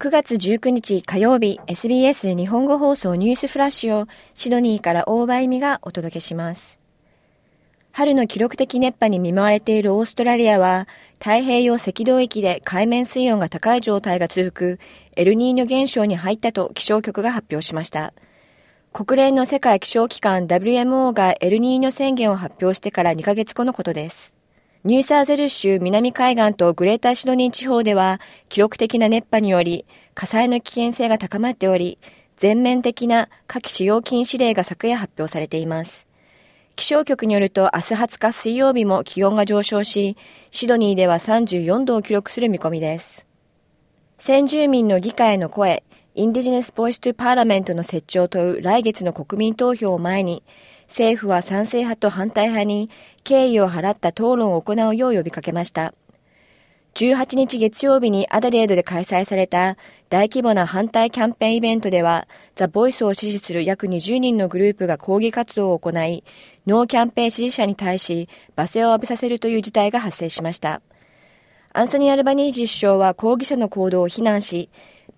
9月19日火曜日 SBS 日本語放送ニュースフラッシュをシドニーから大場恵美がお届けします。春の記録的熱波に見舞われているオーストラリアは太平洋赤道域で海面水温が高い状態が続くエルニーニョ現象に入ったと気象局が発表しました。国連の世界気象機関 WMO がエルニーニョ宣言を発表してから2ヶ月後のことです。ニューサーゼル州南海岸とグレーターシドニー地方では記録的な熱波により火災の危険性が高まっており、全面的な火器使用禁止令が昨夜発表されています。気象局によると明日20日水曜日も気温が上昇し、シドニーでは34度を記録する見込みです。先住民の議会の声、インディジネス・ボイス・トゥ・パーラメントの設置を問う来月の国民投票を前に、政府は賛成派と反対派に敬意を払った討論を行うよう呼びかけました。18日月曜日にアダレードで開催された大規模な反対キャンペーンイベントでは、ザ・ボイスを支持する約20人のグループが抗議活動を行い、ノーキャンペーン支持者に対し罵声を浴びさせるという事態が発生しました。アンソニー・アルバニージ首相は抗議者の行動を非難し、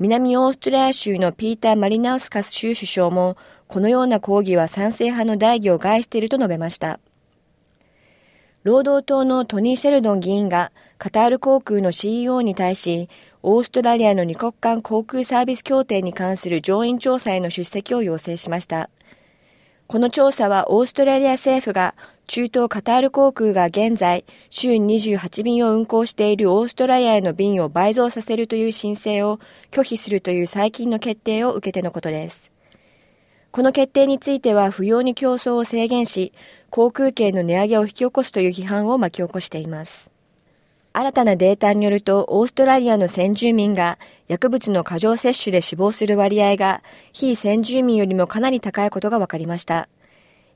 南オーストラリア州のピーター・マリナウスカス州首相も、このような抗議は賛成派の代義を害していると述べました。労働党のトニー・シェルドン議員がカタール航空の CEO に対し、オーストラリアの二国間航空サービス協定に関する上院調査への出席を要請しました。この調査はオーストラリア政府が中東カタール航空が現在週28便を運航しているオーストラリアへの便を倍増させるという申請を拒否するという最近の決定を受けてのことです。この決定については不要に競争を制限し、航空券の値上げを引き起こすという批判を巻き起こしています。新たなデータによると、オーストラリアの先住民が薬物の過剰摂取で死亡する割合が非先住民よりもかなり高いことが分かりました。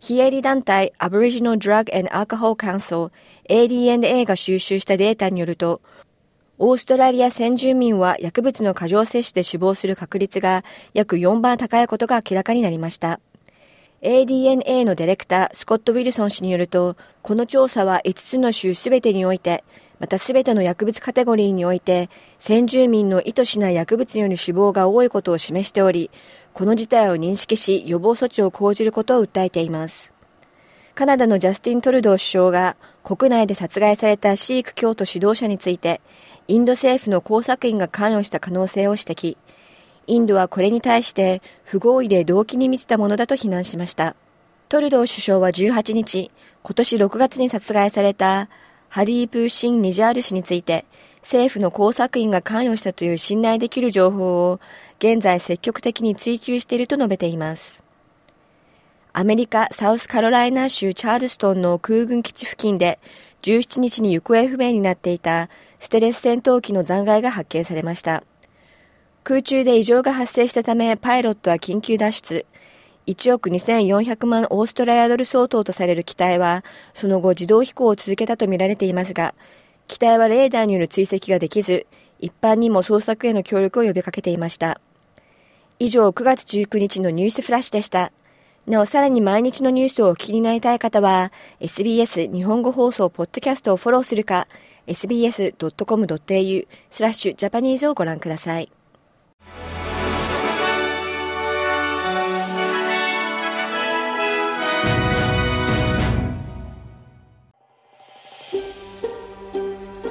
非営利団体 Aboriginal Drug and Alcohol Council ADNA が収集したデータによると、オーストラリア先住民は薬物の過剰摂取で死亡する確率が約4番高いことが明らかになりました。ADNA のディレクター、スコット・ウィルソン氏によると、この調査は5つの州すべてにおいて、またすべての薬物カテゴリーにおいて、先住民の意図しない薬物による死亡が多いことを示しており、この事態を認識し、予防措置を講じることを訴えています。カナダのジャスティン・トルドー首相が、国内で殺害されたシーク教徒指導者について、インド政府の工作員が関与した可能性を指摘。インドはこれに対して不合意で動機に満ちたものだと非難しました。トルドー首相は18日、今年6月に殺害されたハリープー・シン・ニジャール氏について、政府の工作員が関与したという信頼できる情報を現在積極的に追求していると述べています。アメリカ・サウスカロライナ州チャールストンの空軍基地付近で17日に行方不明になっていたステレス戦闘機の残骸が発見されました。空中で異常が発生したため、パイロットは緊急脱出。1億2400万オーストラリアドル相当とされる機体は、その後自動飛行を続けたとみられていますが、機体はレーダーによる追跡ができず、一般にも捜索への協力を呼びかけていました。以上、9月19日のニュースフラッシュでした。なお、さらに毎日のニュースをお聞きになりたい方は、SBS 日本語放送ポッドキャストをフォローするか、sbs.com.au スラッシュジャパニーズをご覧ください。